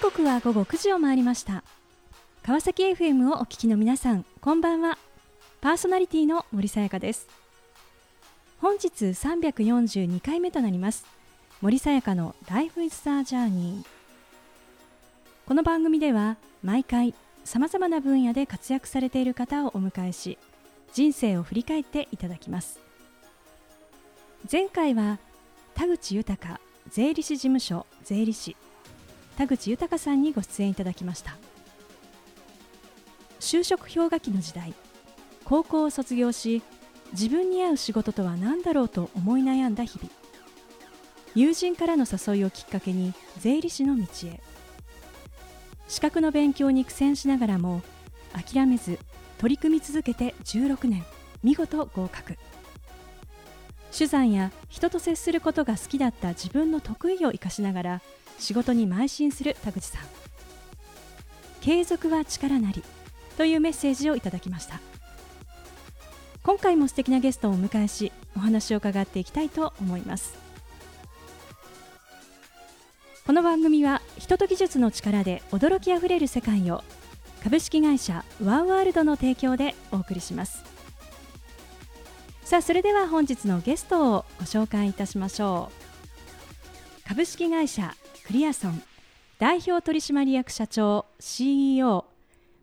刻は午後9時を回りました。川崎 FM をお聞きの皆さんこんばんは。パーソナリティの森さやかです。本日342回目となります。森さやかの Life is a Journey この番組では毎回さまざまな分野で活躍されている方をお迎えし人生を振り返っていただきます。前回は田口豊税理士事務所税理士。田口豊さんにご出演いただきました。就職氷河期の時代高校を卒業し自分に合う仕事とは何だろうと思い悩んだ日々。友人からの誘いをきっかけに税理士の道へ。資格の勉強に苦戦しながらも諦めず取り組み続けて16年見事合格。手段や人と接することが好きだった自分の得意を生かしながら仕事に邁進する田口さん。継続は力なりというメッセージをいただきました。今回も素敵なゲストをお迎えしお話を伺っていきたいと思います。この番組は人と技術の力で驚きあふれる世界を株式会社ワンワールドの提供でお送りします。さあそれでは本日のゲストをご紹介いたしましょう。株式会社クリアソン代表取締役社長 CEO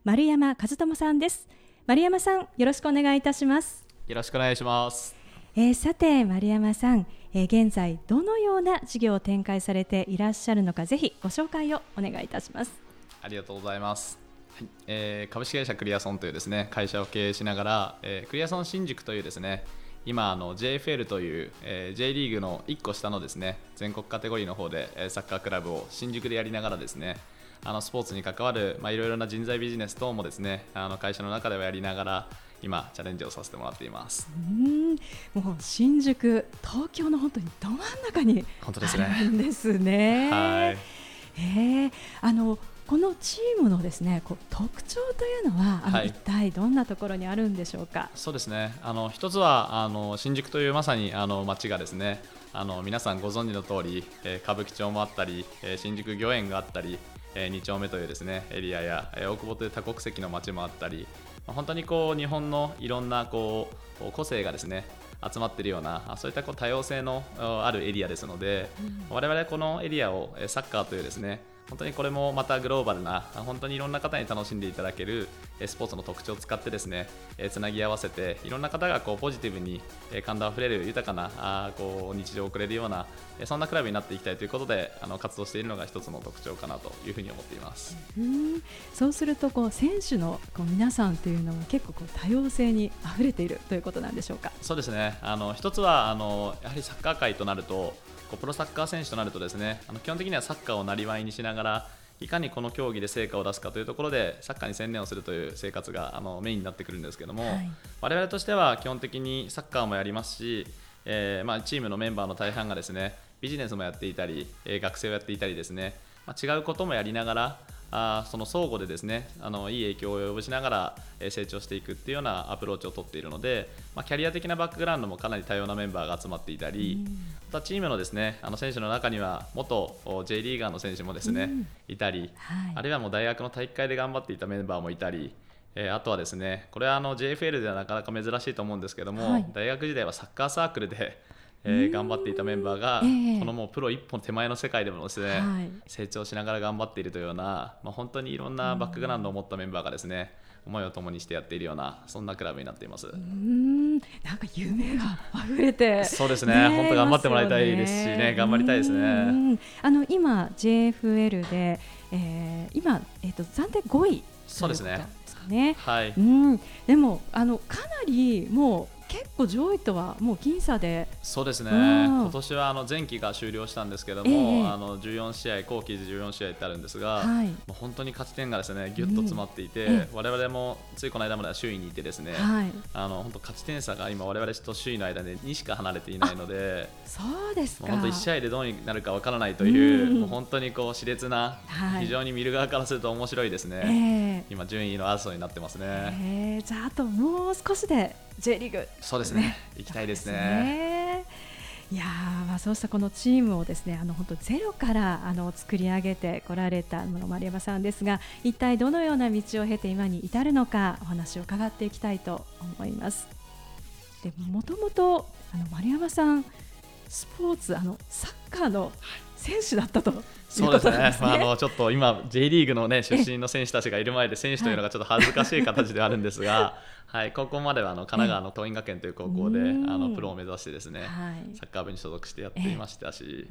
丸山和智さんです。丸山さんよろしくお願いいたします。よろしくお願いします。えー、さて丸山さん、えー、現在どのような事業を展開されていらっしゃるのかぜひご紹介をお願いいたします。ありがとうございます。はい。えー、株式会社クリアソンというですね会社を経営しながら、えー、クリアソン新宿というですね今あの JFL という、えー、J リーグの1個下のですね全国カテゴリーの方で、えー、サッカークラブを新宿でやりながらですねあのスポーツに関わるまあいろいろな人材ビジネス等もですねあの会社の中ではやりながら今チャレンジをさせてもらっています。うん。もう新宿東京の本当にど真ん中に本当ですね。ですね。はい。えー、あのこのチームのですねこう特徴というのは、はい、一体どんなところにあるんでしょうか？そうですね。あの一つはあの新宿というまさにあの街がですね、あの皆さんご存知の通り、えー、歌舞伎町もあったり、えー、新宿御苑があったり、えー、2丁目というですねエリアや、えー、大久保という多国籍の街もあったり、まあ、本当にこう日本のいろんなこう個性がですね集まっているようなそういったこう多様性のあるエリアですので、うん、我々このエリアをサッカーというですね本当にこれもまたグローバルな本当にいろんな方に楽しんでいただけるスポーツの特徴を使ってですねつなぎ合わせていろんな方がこうポジティブに感動あふれる豊かなあこう日常を送れるようなそんなクラブになっていきたいということであの活動しているのが一つの特徴かなというふうに思っています。うん。そうするとこう選手のこう皆さんというのも結構こう多様性にあふれているということなんでしょうか？そうですね。あの一つはあのやはりサッカー界となるとこうプロサッカー選手となるとですねあの基本的にはサッカーをなりわいにしながらいかにこの競技で成果を出すかというところでサッカーに専念をするという生活があのメインになってくるんですけども、はい、我々としては基本的にサッカーもやりますし、えー、まあ、チームのメンバーの大半がですねビジネスもやっていたり、えー、学生をやっていたりですね、まあ、違うこともやりながらあその相互でですねあのいい影響を及ぼしながら、え成長していくっていうようなアプローチをとっているので、まあ、キャリア的なバックグラウンドもかなり多様なメンバーが集まっていたり、またチームのですねあの選手の中には元 J リーガーの選手もですね、いたり、はい、あるいはもう大学の体育会で頑張っていたメンバーもいたり。えー、あとはですねこれはあの JFL ではなかなか珍しいと思うんですけども、はい、大学時代はサッカーサークルでえー、頑張っていたメンバーが、えー、このもうプロ一本手前の世界でもですね、はい、成長しながら頑張っているというような、まあ、本当にいろんなバックグラウンドを持ったメンバーがですね、思いを共にしてやっているようなそんなクラブになっています。うんなんか夢が溢れて、そうですね。ね本当頑張ってもらいたいですしね、頑張りたいですね。あの今 JFL で、えー、今えっ、ー、と暫定5位そうですね。ね。はい。うん。でもあのかなりもう結構上位とはもう僅差で。そうですね、今年はあの前期が終了したんですけども、えー、あの14試合、後期で14試合ってあるんですが、はい、もう本当に勝ち点がですねぎゅっと詰まっていて、うん、我々もついこの間までは首位にいて、ですね、はい、あの本当、勝ち点差が今、我々と首位の間で2しか離れていないので、そうですか。本当、1試合でどうになるかわからないという、うん、もう本当にこう熾烈な、はい、非常に見る側からすると面白いですね、えー、今、順位の争いになってますね。えー、じゃあ、あともう少しで J リーグ、そうですね、行きたいですね。いやまあそうしたこのチームをですねあの本当ゼロからあの作り上げてこられた丸山さんですが一体どのような道を経て今に至るのかお話を伺っていきたいと思います。でもともとあの丸山さんスポーツあのサッカーの選手だったと、そうですね、まあ、あのちょっと今、J リーグの、ね、出身の選手たちがいる前で、選手というのがちょっと恥ずかしい形ではあるんですが、はい、高校まではあの神奈川の桐蔭学園という高校で、あのプロを目指してですね、はい、サッカー部に所属してやっていましたし、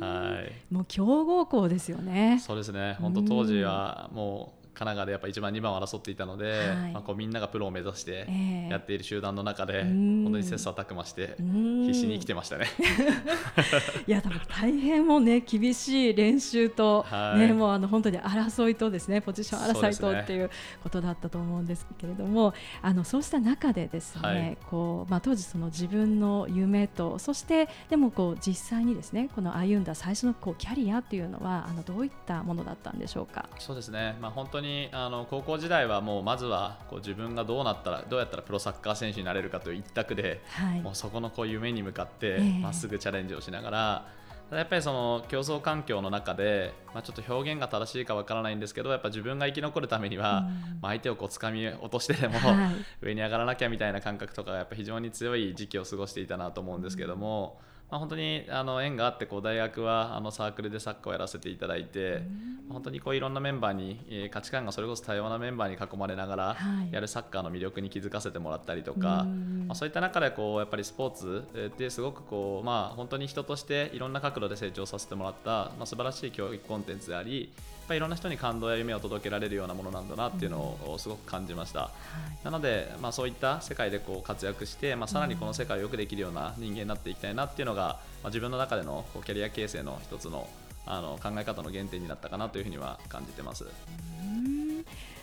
はい、もう強豪校ですよね。そうですね。本当当時はもう神奈川でやっぱ1番2番を争っていたので、はい、まあ、こうみんながプロを目指してやっている集団の中で、えー、本当に切磋琢磨して必死に生きてましたね。いや多分大変もね厳しい練習と、はい、ね、もうあの本当に争いとですねポジション争いとっていうことだったと思うんですけれども、ね、あのそうした中でですね、はい、こうまあ、当時その自分の夢とそしてでもこう実際にですねこの歩んだ最初のこうキャリアっていうのはあのどういったものだったんでしょうか？そうですね、まあ、本当ににあの高校時代はもうまずはこう自分がどうなったらどうやったらプロサッカー選手になれるかという一択で、はい、もうそこのこう夢に向かってまっすぐチャレンジをしながら、えー、やっぱりその競争環境の中で、まあ、ちょっと表現が正しいかわからないんですけどやっぱ自分が生き残るためには、まあ、相手をこう掴み落としてでも、はい、上に上がらなきゃみたいな感覚とかやっぱ非常に強い時期を過ごしていたなと思うんですけども。うんまあ、本当にあの縁があってこう大学はあのサークルでサッカーをやらせていただいて、本当にこういろんなメンバーに、えー、価値観がそれこそ多様なメンバーに囲まれながらやるサッカーの魅力に気づかせてもらったりとか、まあ、そういった中でこうやっぱりスポーツってすごくこう、まあ、本当に人としていろんな角度で成長させてもらった、まあ、素晴らしい教育コンテンツでありぱいいろんな人に感動や夢を届けられるようなものなんだなっていうのをすごく感じました、うんなので、まあ、そういった世界でこう活躍して、まあ、さらにこの世界をよくできるような人間になっていきたいなっていうのが、まあ、自分の中でのこうキャリア形成の一つのあの考え方の原点になったかなというふうには感じてます。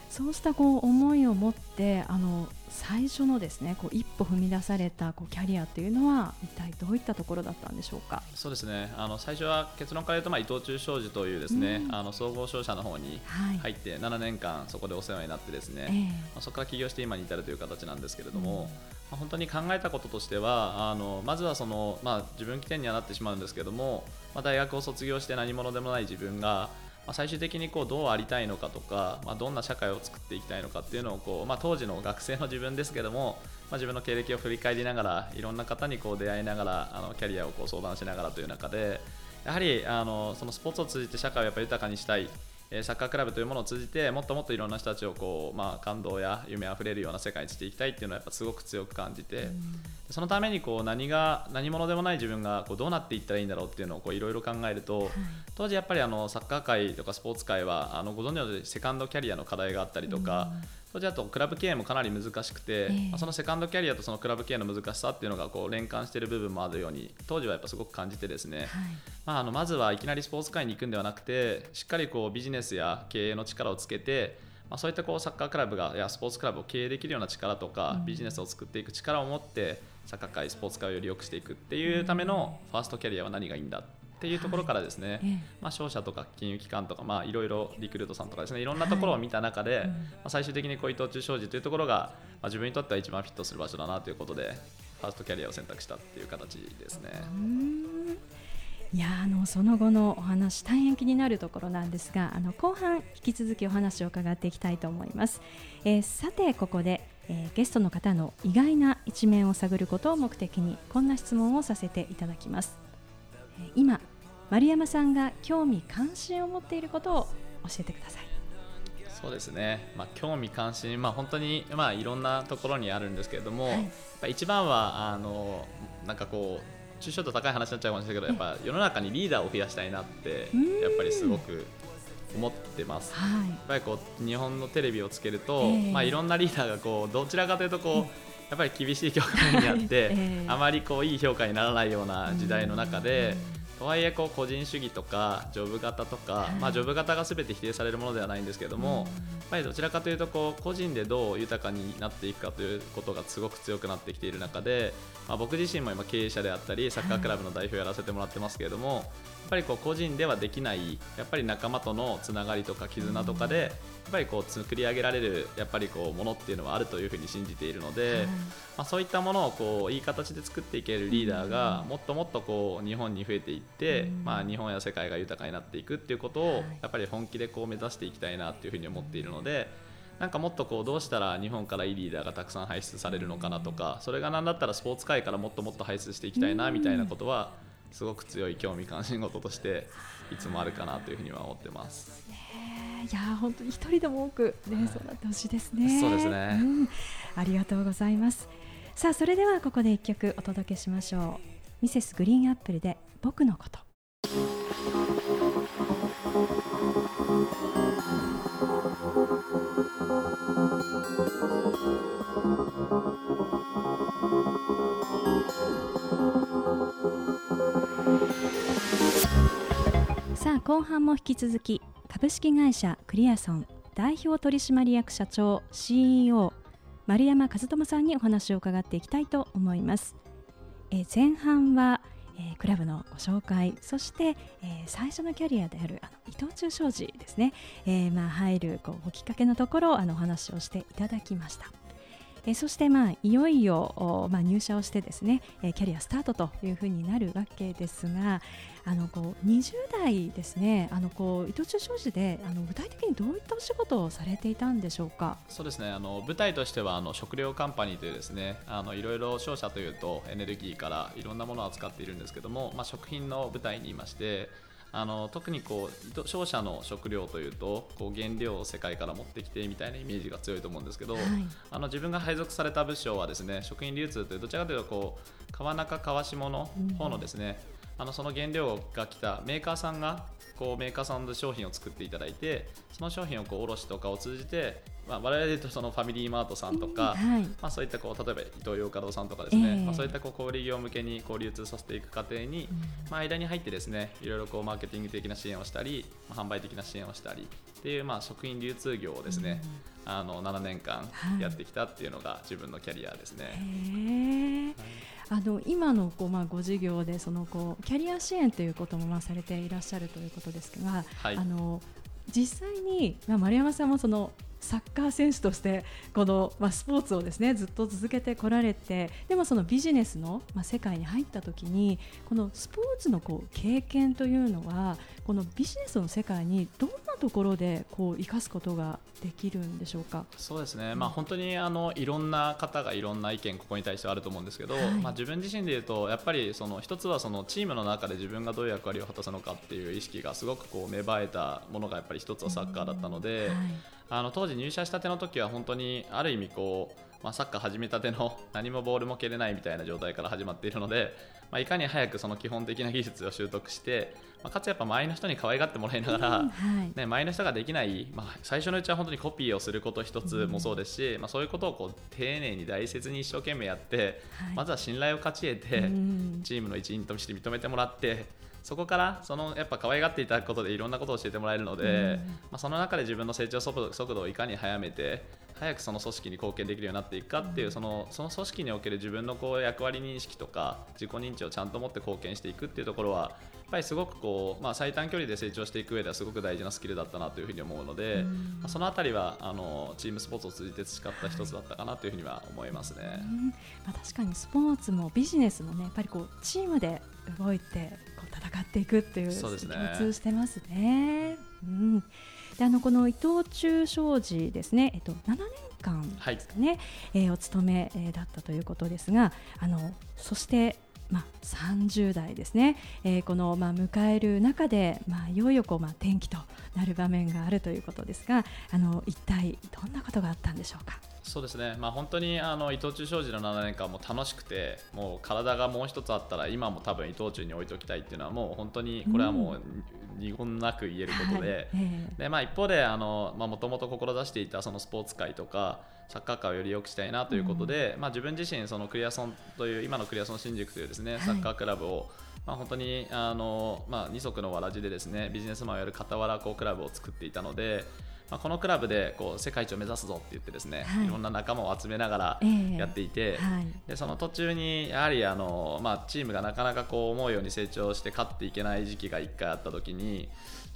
そうしたこう思いを持ってあの最初のですねこう一歩踏み出されたこうキャリアというのは一体どういったところだったんでしょうか？そうですね。あの最初は結論から言うと、まあ、伊藤忠商事というですね、うん、あの総合商社の方に入って7年間そこでお世話になってですね、はい、まあ、そこから起業して今に至るという形なんですけれども、うん、まあ、本当に考えたこととしてはあのまずはその、まあ、自分起点にはなってしまうんですけども、まあ、大学を卒業して何者でもない自分がまあ、最終的にこうどうありたいのかとか、まあ、どんな社会を作っていきたいのかっていうのをこう、まあ、当時の学生の自分ですけども、まあ、自分の経歴を振り返りながらいろんな方にこう出会いながらあのキャリアをこう相談しながらという中でやはりあのそのスポーツを通じて社会をやっぱ豊かにしたい。サッカークラブというものを通じてもっともっといろんな人たちをこう、まあ、感動や夢あふれるような世界にしていきたいっていうのはやっぱすごく強く感じて、そのためにこう何が何者でもない自分がこうどうなっていったらいいんだろうっていうのをいろいろ考えると、はい、当時やっぱりあのサッカー界とかスポーツ界はあのご存知のようにセカンドキャリアの課題があったりとか、当時だとクラブ経営もかなり難しくて、えー、そのセカンドキャリアとそのクラブ経営の難しさっていうのがこう連関している部分もあるように当時はやっぱすごく感じてですね、はい、まあ、あのまずはいきなりスポーツ界に行くんではなくてしっかりこうビジネスや経営の力をつけてまあ、そういったこうサッカークラブがやスポーツクラブを経営できるような力とか、ビジネスを作っていく力を持ってサッカー界スポーツ界をより良くしていくっていうためのファーストキャリアは何がいいんだっていうところからですね、はい、まあ、商社とか金融機関とか、まあ、いろいろリクルートさんとかですねいろんなところを見た中で、はい、まあ、最終的にこう伊藤忠商事というところが、まあ、自分にとっては一番フィットする場所だなということでファーストキャリアを選択したっていう形ですね。いやあのその後のお話大変気になるところなんですがあの後半引き続きお話を伺っていきたいと思います、えー、さてここで、えー、ゲストの方の意外な一面を探ることを目的にこんな質問をさせていただきます、えー、今丸山さんが興味関心を持っていることを教えてください。そうですね、まあ、興味関心、まあ、本当に、まあ、いろんなところにあるんですけれども、はい、一番はあのなんかこう抽象度高い話になっちゃうかもしれないけどやっぱ世の中にリーダーを増やしたいなってやっぱりすごく思ってます、はい、やっぱりこう日本のテレビをつけると、えー、まあ、いろんなリーダーがこうどちらかというとこう、やっぱり厳しい局面にあって、えー、あまりこういい評価にならないような時代の中で。とはいえこう個人主義とかジョブ型とか、まあ、ジョブ型が全て否定されるものではないんですけども、やっぱりどちらかというとこう個人でどう豊かになっていくかということがすごく強くなってきている中で、まあ、僕自身も今経営者であったりサッカークラブの代表をやらせてもらってますけれども、ぱりこう個人ではできないやっぱり仲間とのつながりとか絆とかでやっぱりこう作り上げられるやっぱりこうものっていうのはあるというふうに信じているので、まあ、そういったものをこういい形で作っていけるリーダーがもっともっとこう日本に増えていって、まあ、日本や世界が豊かになっていくっていうことをやっぱり本気でこう目指していきたいなっていうふうに思っているので。なんかもっとこうどうしたら日本からいいリーダーがたくさん輩出されるのかなとかそれが何だったらスポーツ界からもっともっと輩出していきたいなみたいなことはすごく強い興味関心事としていつもあるかなというふうには思ってます。いや本当に一人でも多くね、はい、そうなってほしいですね。そうですね、うん、ありがとうございます。さあそれではここで一曲お届けしましょう。ミセスグリーンアップルで僕のこと。あ後半も引き続き株式会社クリアソン代表取締役社長 CEO 丸山和智さんにお話を伺っていきたいと思います。え前半はえー、クラブのご紹介そして、えー、最初のキャリアであるあの伊藤忠商事ですね、えーまあ、入るこうきっかけのところあのお話をしていただきました。えそして、まあ、いよいよ、まあ、入社をしてですね、えキャリアスタートというふうになるわけですがあのこう20代ですねあのこう伊藤忠商事であの具体的にどういったお仕事をされていたんでしょうか？そうですねあの舞台としてはあの食料カンパニーというですねあのいろいろ商社というとエネルギーからいろんなものを扱っているんですけども、まあ、食品の舞台にいましてあの特にこう商社の食料というとこう原料を世界から持ってきてみたいなイメージが強いと思うんですけど、はい、あの自分が配属された部署はですね食品流通というどちらかというとこう川中川下の方のですね、うん、あのその原料が来たメーカーさんがこうメーカーさんで商品を作っていただいてその商品をこう卸とかを通じてまあ、我々でいうとそのファミリーマートさんとか、はい、まあ、そういったこう例えば伊東洋華堂さんとかですね、えー、まあ、そういったこう小売業向けにこう流通させていく過程に、うん、まあ、間に入ってですねいろいろこうマーケティング的な支援をしたり、まあ、販売的な支援をしたりっていう、まあ、食品流通業をですね、うん、あの7年間やってきたっていうのが自分のキャリアですね。はい、あの今のこう、まあ、ご事業でそのこうキャリア支援ということもまあされていらっしゃるということですが、はい、あの実際に、まあ、丸山さんもそのサッカー選手としてこの、まあ、スポーツをですねずっと続けてこられてでもそのビジネスの、まあ、世界に入った時にこのスポーツのこう経験というのはこのビジネスの世界にどんなところでこう生かすことができるんでしょうか？そうですね、まあ、本当にあのいろんな方がいろんな意見ここに対してはあると思うんですけど、はい、まあ、自分自身で言うとやっぱりその一つはそのチームの中で自分がどういう役割を果たすのかっていう意識がすごくこう芽生えたものがやっぱり一つはサッカーだったので。はい。あの当時入社したての時は本当にある意味こう、まあ、サッカー始めたての 何もボールも蹴れないみたいな状態から始まっているので、まあ、いかに早くその基本的な技術を習得して、まあ、かつやっぱ周りの人に可愛がってもらいながら、うんはい、ね、周りの人ができない、まあ、最初のうちは本当にコピーをすること一つもそうですし、うん、まあ、そういうことをこう丁寧に大切に一生懸命やって、はい、まずは信頼を勝ち得て、うん、チームの一員として認めてもらってそこからそのやっぱ可愛がっていただくことでいろんなことを教えてもらえるので、まあ、その中で自分の成長速度をいかに早めて早くその組織に貢献できるようになっていくかっていうそのその組織における自分のこう役割認識とか自己認知をちゃんと持って貢献していくっていうところはやっぱりすごくこう、まあ、最短距離で成長していく上ではすごごく大事なスキルだったなというふうに思うので、まあ、その辺りはあのチームスポーツを通じて培った一つだったかなというふうには思いますね。まあ、確かにスポーツもビジネスもねやっぱりこうチームで動いてこう戦っていくっていう共通してますね。うん、であのこの伊藤忠商事ですね、えっと、7年間ですかね、はい、えー、お勤め、えー、だったということですがあのそしてまあ、30代ですね、えー、この、まあ、迎える中で、まあ、いよいよこう、まあ、転機となる場面があるということですがあの一体どんなことがあったんでしょうか？そうですね、まあ、本当にあの伊藤忠商事の7年間も楽しくてもう体がもう一つあったら今も多分伊藤忠に置いておきたいっていうのはもう本当にこれはもう二言なく言えることで。うん、でまあ、一方でもともと志していたそのスポーツ界とかサッカー界をより良くしたいなということで、うん、まあ、自分自身そのクリアソンという今のクリアソン新宿というですねサッカークラブを、まあ、本当にあの、まあ、二足のわらじでですねビジネスマンをやる傍らこうクラブを作っていたので。まあ、このクラブでこう世界一を目指すぞって言ってですね、はい。い、ろんな仲間を集めながらええ。やっていて、はい。でその途中にやはりあの、まあ、チームがなかなかこう思うように成長して勝っていけない時期が1回あった時に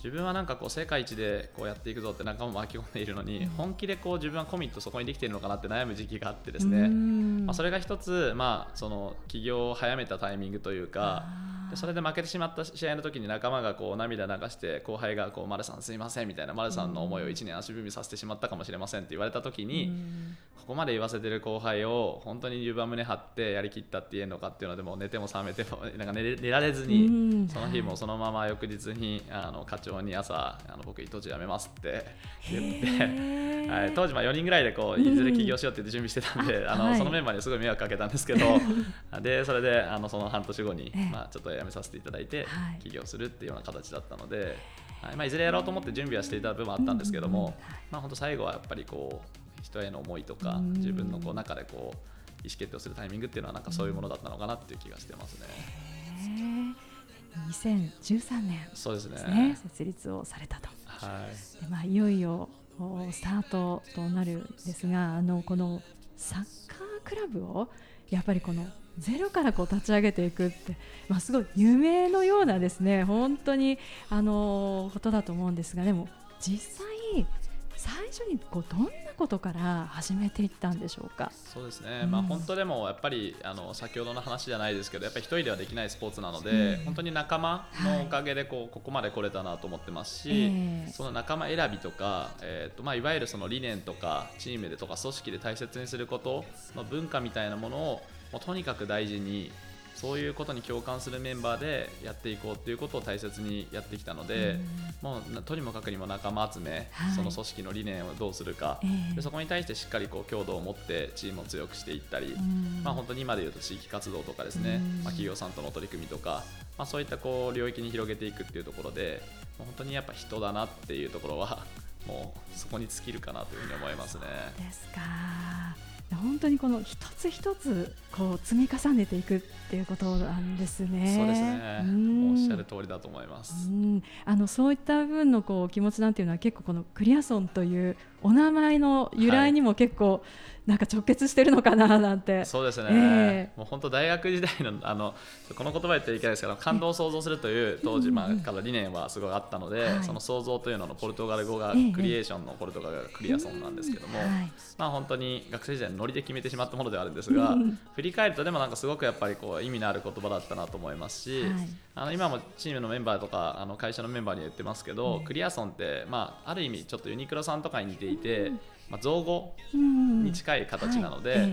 自分はなんかこう世界一でこうやっていくぞって仲間も巻き込んでいるのに、本気でこう自分はコミットそこにできているのかなって悩む時期があってですうね、ん。まあ、それが一つ、まあ、その起業を早めたタイミングというかでそれで負けてしまった試合の時に仲間がこう涙流して後輩がこう丸さんすいませんみたいな丸さんの思いを1年足踏みさせてしまったかもしれませんって言われた時に、うん。ここまで言わせてる後輩を本当に自分は胸張ってやりきったって言えるのかっていうのでもう寝ても覚めてもなんか寝られずに、うん。その日もそのまま翌日にあの課長に朝あの僕伊藤辞めますって言って。はい、当時まあ4人ぐらいでこういずれ起業しようって言って準備してたんで、あのそのメンバーにすごい迷惑かけたんですけど でそれであのその半年後に、ええ。まあ、ちょっと辞めさせていただいてはい。起業するっていうような形だったので、はい。まあ、いずれやろうと思って準備はしていた部分もあったんですけども、まあ、本当最後はやっぱりこう人への思いとかうん。自分のこう中でこう意思決定をするタイミングっていうのはなんかそういうものだったのかなっていう気がしてますね。へー。2013年そうですね。設立をされたと。はい。でまあ、いよいよおスタートとなるんですがあのこのサッカークラブをやっぱりこのゼロからこう立ち上げていくって、まあ、すごい夢のようなですね本当にあのことだと思うんですがでも実際最初にこうどんなことから始めていったんでしょうか？そうですね、うん。まあ、本当でもやっぱりあの先ほどの話じゃないですけどやっぱり一人ではできないスポーツなので、うん。本当に仲間のおかげでこうここまで来れたなと思ってますし、ええ。その仲間選びとか、えーとまあ、いわゆるその理念とかチームでとか組織で大切にすることの文化みたいなものをもうとにかく大事にそういうことに共感するメンバーでやっていこうっていうことを大切にやってきたので、もうなとにもかくにも仲間集め、はい。その組織の理念をどうするか、ええ。でそこに対してしっかりこう強度を持ってチームを強くしていったり、うん。まあ、本当に今でいうと地域活動とかですね、うん。まあ、企業さんとの取り組みとか、まあ、そういったこう領域に広げていくっていうところで本当にやっぱ人だなっていうところはもうそこに尽きるかなというふうに思いますね。ですか本当にこの一つ一つこう積み重ねていくっていうことなんですね。そうですねおっしゃる通りだと思います。うんあのそういった分のこう気持ちなんていうのは結構このクリアソンというお名前の由来にも結構なんか直結してるのかな なんて。そうですね、ええ。もう本当大学時代のあのこの言葉言ってはいけないですけど感動を想像するという当時、まあ、から理念はすごいあったので、はい。その想像というののポルトガル語がええ。クリエーションのポルトガル語がクリアソンなんですけども、はい。まあ、本当に学生時代のノリで決めてしまったものではあるんですがうん振り返るとでもなんかすごくやっぱりこう意味のある言葉だったなと思いますし、はい。あの今もチームのメンバーとかあの会社のメンバーには言ってますけど、うん。クリアソンって、まあ、ある意味ちょっとユニクロさんとかに似ていて、まあ、造語うんに近い形なので、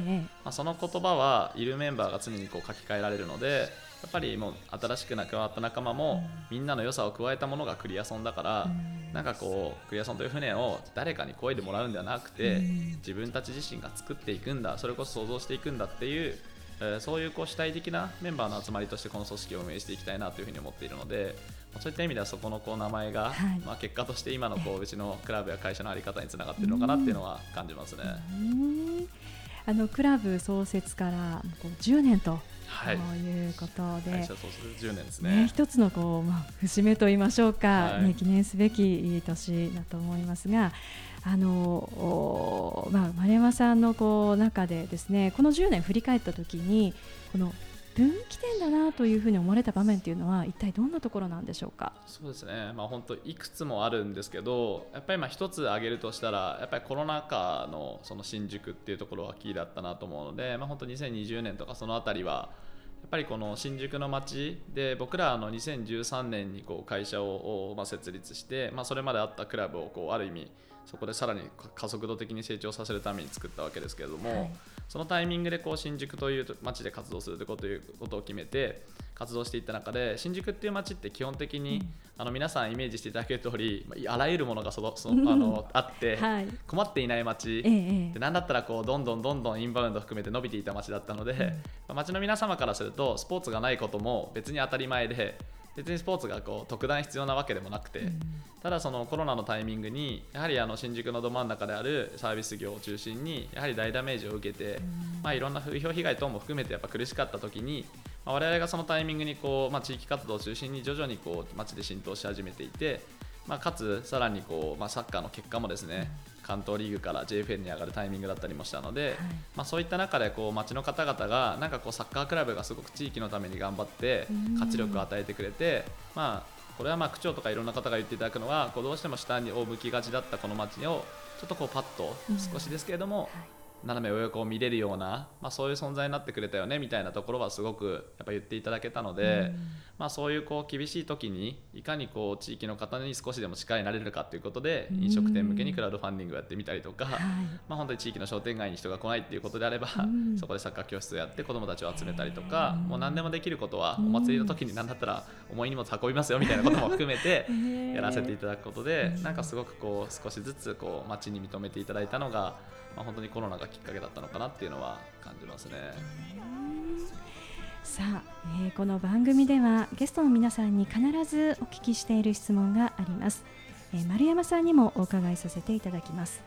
まあ、その言葉はいるメンバーが常にこう書き換えられるのでやっぱりもう新しく加わった仲間も、みんなの良さを加えたものがクリアソンだから、うん。なんかこうクリアソンという船を誰かに漕いでもらうんではなくて、うん。自分たち自身が作っていくんだそれこそ想像していくんだっていう、えーそういうこう主体的なメンバーの集まりとしてこの組織を運営していきたいなというふうに思っているので、まあそういった意味ではそこのこう名前が、はい。まあ、結果として今のこううちのクラブや会社の在り方につながっているのかなっていうのは感じますね。うん。あのクラブ創設からこう10年とはい。いうことで、会社そうする10年ですね、ね。一つのこう、まあ、節目と言いましょうか、はい。ね、記念すべき年だと思いますが、あのおまあ、丸山さんのこう中でですねこの10年振り返った時にこの分岐点だなというふうに思われた場面というのは一体どんなところなんでしょうか？そうですね、まあ、本当いくつもあるんですけどやっぱりまあ一つ挙げるとしたらやっぱりコロナ禍のその新宿っていうところがキーだったなと思うので、まあ、本当2020年とかそのあたりはやっぱりこの新宿の街で僕らあの2013年にこう会社をまあ設立して、まあ、それまであったクラブをこうある意味そこでさらに加速度的に成長させるために作ったわけですけれども、はい。そのタイミングでこう新宿という街で活動するというこということを決めて活動していった中で新宿っていう街って基本的に、あの皆さんイメージしていただける通りまああらゆるものがその そのあのあって、はい。困っていない街、えええでなんだったらこうどんどんどんどんインバウンド含めて伸びていた街だったので、まあ街の皆様からするとスポーツがないことも別に当たり前で別にスポーツがこう特段必要なわけでもなくて、ただそのコロナのタイミングにやはりあの新宿のど真ん中であるサービス業を中心にやはり大ダメージを受けて、まあ、いろんな風評被害等も含めてやっぱ苦しかった時に、まあ、我々がそのタイミングにこう、まあ、地域活動を中心に徐々にこう街で浸透し始めていてまあ、かつさらにこう、まあ、サッカーの結果もですね、関東リーグから JFL に上がるタイミングだったりもしたので、はい、まあ、そういった中でこう町の方々がなんかこうサッカークラブがすごく地域のために頑張って活力を与えてくれて、まあ、これはまあ区長とかいろんな方が言っていただくのはこうどうしても下に向きがちだったこの町をちょっとこうパッと少しですけれども、はい斜め上を見れるような、まあ、そういう存在になってくれたよねみたいなところはすごくやっぱ言っていただけたので、まあ、そういうこう厳しい時にいかにこう地域の方に少しでも力になれるかということで飲食店向けにクラウドファンディングをやってみたりとか、まあ、本当に地域の商店街に人が来ないっていうことであればそこでサッカー教室をやって子どもたちを集めたりとかもう何でもできることはお祭りの時に何だったら重い荷物運びますよみたいなことも含めてやらせていただくことでなんかすごくこう少しずつこう街に認めていただいたのがまあ、本当にコロナがきっかけだったのかなっていうのは感じますね。さあ、えー、この番組ではゲストの皆さんに必ずお聞きしている質問があります、えー、丸山さんにもお伺いさせていただきます。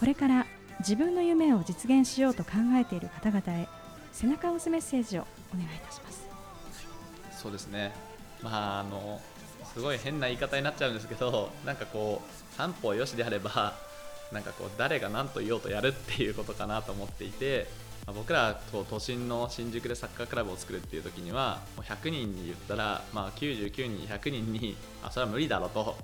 これから自分の夢を実現しようと考えている方々へ背中を押すメッセージをお願いいたします。そうですね。まああのすごい変な言い方になっちゃうんですけどなんかこう三歩よしであればなんかこう誰が何と言おうとやるっていうことかなと思っていて、ま、僕らと都心の新宿でサッカークラブを作るっていう時にはもう100人に言ったら、まあ、99人100人にあそれは無理だろと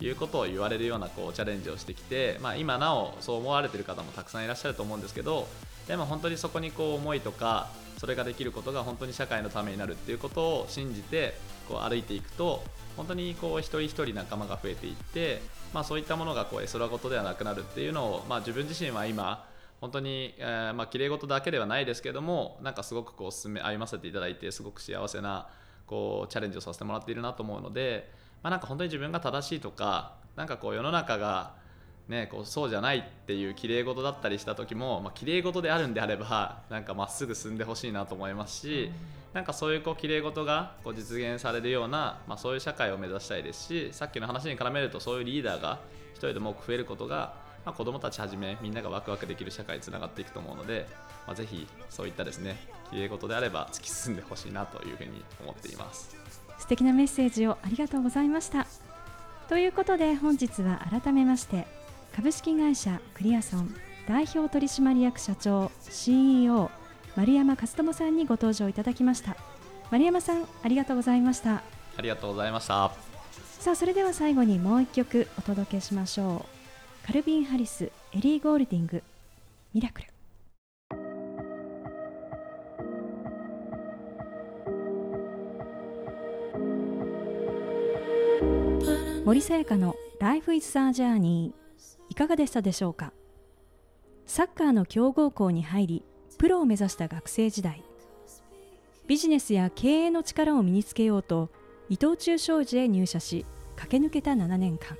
いうことを言われるようなこうチャレンジをしてきて、まあ、今なおそう思われてる方もたくさんいらっしゃると思うんですけどでも本当にそこにこう思いとかそれができることが本当に社会のためになるっていうことを信じてこう歩いていくと本当にこう一人一人仲間が増えていって、まあ、そういったものがこう絵空事ではなくなるっていうのを、まあ、自分自身は今本当に、えー、まあ綺麗事だけではないですけどもなんかすごくこう進め歩ませていただいてすごく幸せなこうチャレンジをさせてもらっているなと思うので、まあ、なんか本当に自分が正しいとかなんかこう世の中がね、こうそうじゃないっていう綺麗事だったりした時も、まあ綺麗事であるんであればなんかまっすぐ進んでほしいなと思いますし、なんかそういうこう綺麗事がこう実現されるような、まあ、そういう社会を目指したいですしさっきの話に絡めるとそういうリーダーが一人でも多く増えることが、まあ、子どもたちはじめみんながワクワクできる社会につながっていくと思うので、まあ、ぜひそういったですね綺麗事であれば突き進んでほしいなというふうに思っています。素敵なメッセージをありがとうございました。ということで本日は改めまして株式会社クリアソン代表取締役社長 CEO 丸山和智さんにご登場いただきました。丸山さんありがとうございました。ありがとうございました。さあそれでは最後にもう一曲お届けしましょう。カルビン・ハリスエリー・ゴールディングミラクル。森さやかの Life is a Journey いかがでしたでしょうか？サッカーの強豪校に入りプロを目指した学生時代。ビジネスや経営の力を身につけようと伊藤忠商事へ入社し駆け抜けた7年間。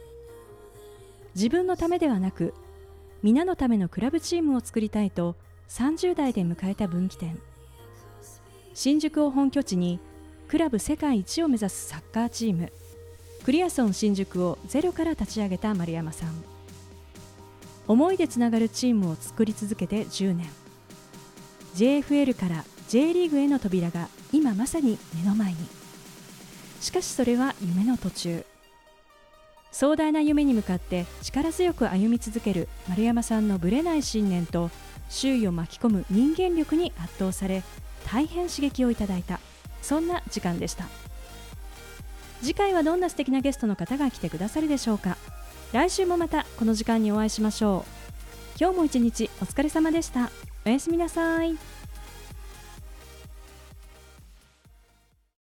自分のためではなく皆のためのクラブチームを作りたいと30代で迎えた分岐点。新宿を本拠地にクラブ世界一を目指すサッカーチーム。クリアソン新宿をゼロから立ち上げた丸山さん。思いでつながるチームを作り続けて10年。JFL から J リーグへの扉が今まさに目の前に。しかしそれは夢の途中。壮大な夢に向かって力強く歩み続ける丸山さんのぶれない信念と周囲を巻き込む人間力に圧倒され大変刺激をいただいた。そんな時間でした。次回はどんな素敵なゲストの方が来てくださるでしょうか。来週もまたこの時間にお会いしましょう今日も一日お疲れ様でしたおやすみなさい。